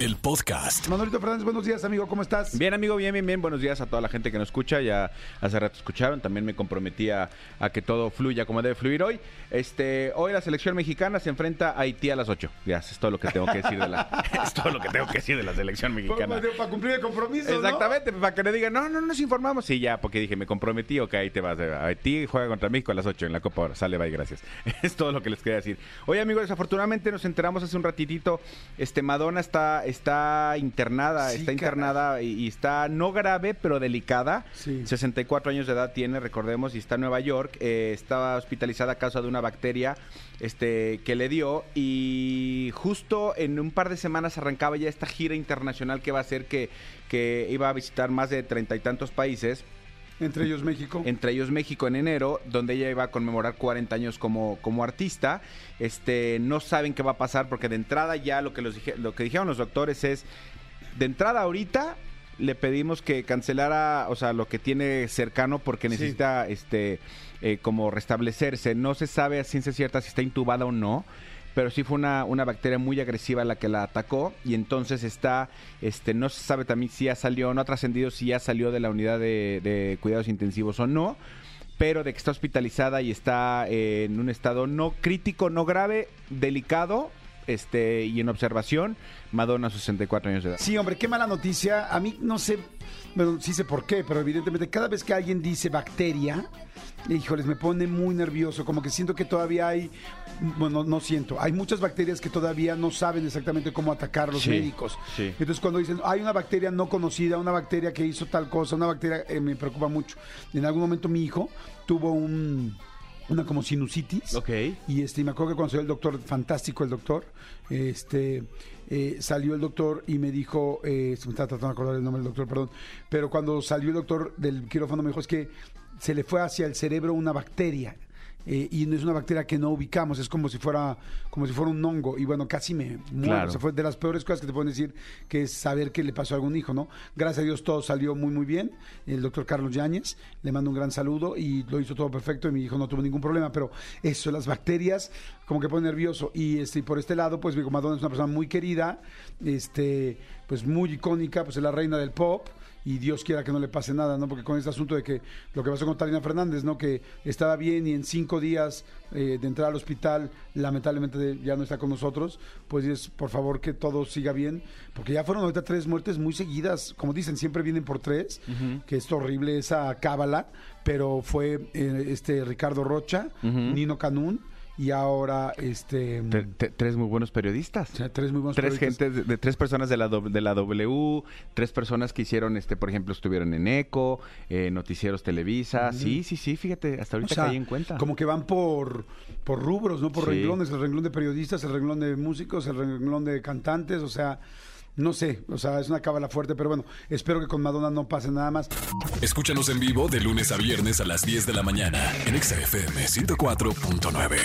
el podcast. Manolito Fernández, buenos días, amigo, ¿cómo estás? Bien, amigo, bien, bien, bien. Buenos días a toda la gente que nos escucha. Ya hace rato escucharon. También me comprometí a, a que todo fluya como debe fluir hoy. Este, hoy la selección mexicana se enfrenta a Haití a las 8. Ya, es todo lo que tengo que decir de la, es todo lo que tengo que decir de la selección mexicana. Para, para cumplir el compromiso, ¿no? Exactamente, para que le digan, no, no nos informamos. Sí, ya, porque dije, me comprometí, ok, ahí te vas. Haití juega contra México a las 8 en la Copa Oro. Sale, bye, gracias. Es todo lo que les quería decir. Oye, amigos, desafortunadamente nos enteramos hace un ratitito, este, Madonna está, está internada, Sí, está internada y, y está no grave, pero delicada. Sí. 64 años de edad tiene, recordemos, y está en Nueva York. Eh, estaba hospitalizada a causa de una bacteria este, que le dio y justo en un par de semanas arrancaba ya esta gira internacional que va a hacer que, que iba a visitar más de treinta y tantos países Entre ellos México. entre ellos México en enero, donde ella iba a conmemorar 40 años como, como artista. Este, no saben qué va a pasar porque de entrada ya lo que, los dije- lo que dijeron los doctores es, de entrada ahorita le pedimos que cancelara, o sea, lo que tiene cercano porque Sí. necesita, este, eh, como restablecerse. No se sabe a ciencia cierta si está intubada o no. Pero sí fue una, una bacteria muy agresiva la que la atacó y entonces está, este, no se sabe también si ya salió, no ha trascendido si ya salió de la unidad de, de cuidados intensivos o no, pero de que está hospitalizada y está en un estado no crítico, no grave, delicado, este, y en observación, Madonna, 64 años de edad. Sí, hombre, qué mala noticia. A mí no sé, bueno, sí sé por qué, pero evidentemente cada vez que alguien dice bacteria, híjoles, me pone muy nervioso, como que siento que todavía hay, bueno, no siento, hay muchas bacterias que todavía no saben exactamente cómo atacar los Sí, médicos. sí. Entonces cuando dicen, hay una bacteria no conocida, una bacteria que hizo tal cosa, una bacteria, eh, me preocupa mucho. En algún momento mi hijo tuvo un, una como sinusitis. Ok. Y este, y me acuerdo que cuando salió el doctor, fantástico el doctor, este, eh, salió el doctor y me dijo, eh, se me está tratando de acordar el nombre del doctor, perdón, pero cuando salió el doctor del quirófano me dijo, es que se le fue hacia el cerebro una bacteria. Eh, y no es una bacteria que no ubicamos, es como si fuera como si fuera un hongo. Y bueno, casi me muero. Claro. O sea, fue de las peores cosas que te pueden decir, que es saber qué le pasó a algún hijo, ¿no? Gracias a Dios todo salió muy, muy bien. El doctor Carlos Yáñez, le mando un gran saludo y lo hizo todo perfecto y mi hijo no tuvo ningún problema. Pero eso, las bacterias, como que pone nervioso. Y este, y por este lado, pues Vigo Madonna es una persona muy querida, este, pues muy icónica, pues es la reina del pop y Dios quiera que no le pase nada, ¿no? Porque con este asunto de que lo que pasó con Talina Fernández, ¿no? Que estaba bien y en cinco días eh, de entrar al hospital, lamentablemente ya no está con nosotros, pues es por favor que todo siga bien, porque ya fueron ahorita tres muertes muy seguidas, como dicen, siempre vienen por tres, que es horrible esa cábala, pero fue eh, este Ricardo Rocha, Nino Canún y ahora este... Tre- tre- tres muy buenos periodistas. o sea, tres muy buenos tres periodistas. gentes, de, de tres personas de la, do- de la W, tres personas que hicieron, este, por ejemplo, estuvieron en ECO, eh, Noticieros Televisa. Sí, sí, sí, fíjate, hasta O ahorita sea, caí en cuenta. Como que van por, por rubros, ¿no? Por Sí. renglones, el renglón de periodistas, el renglón de músicos, el renglón de cantantes, o sea, no sé, o sea, es una cábala fuerte, pero bueno, espero que con Madonna no pase nada más. Escúchanos en vivo de lunes a viernes a las 10 de la mañana en Exa FM 104.9.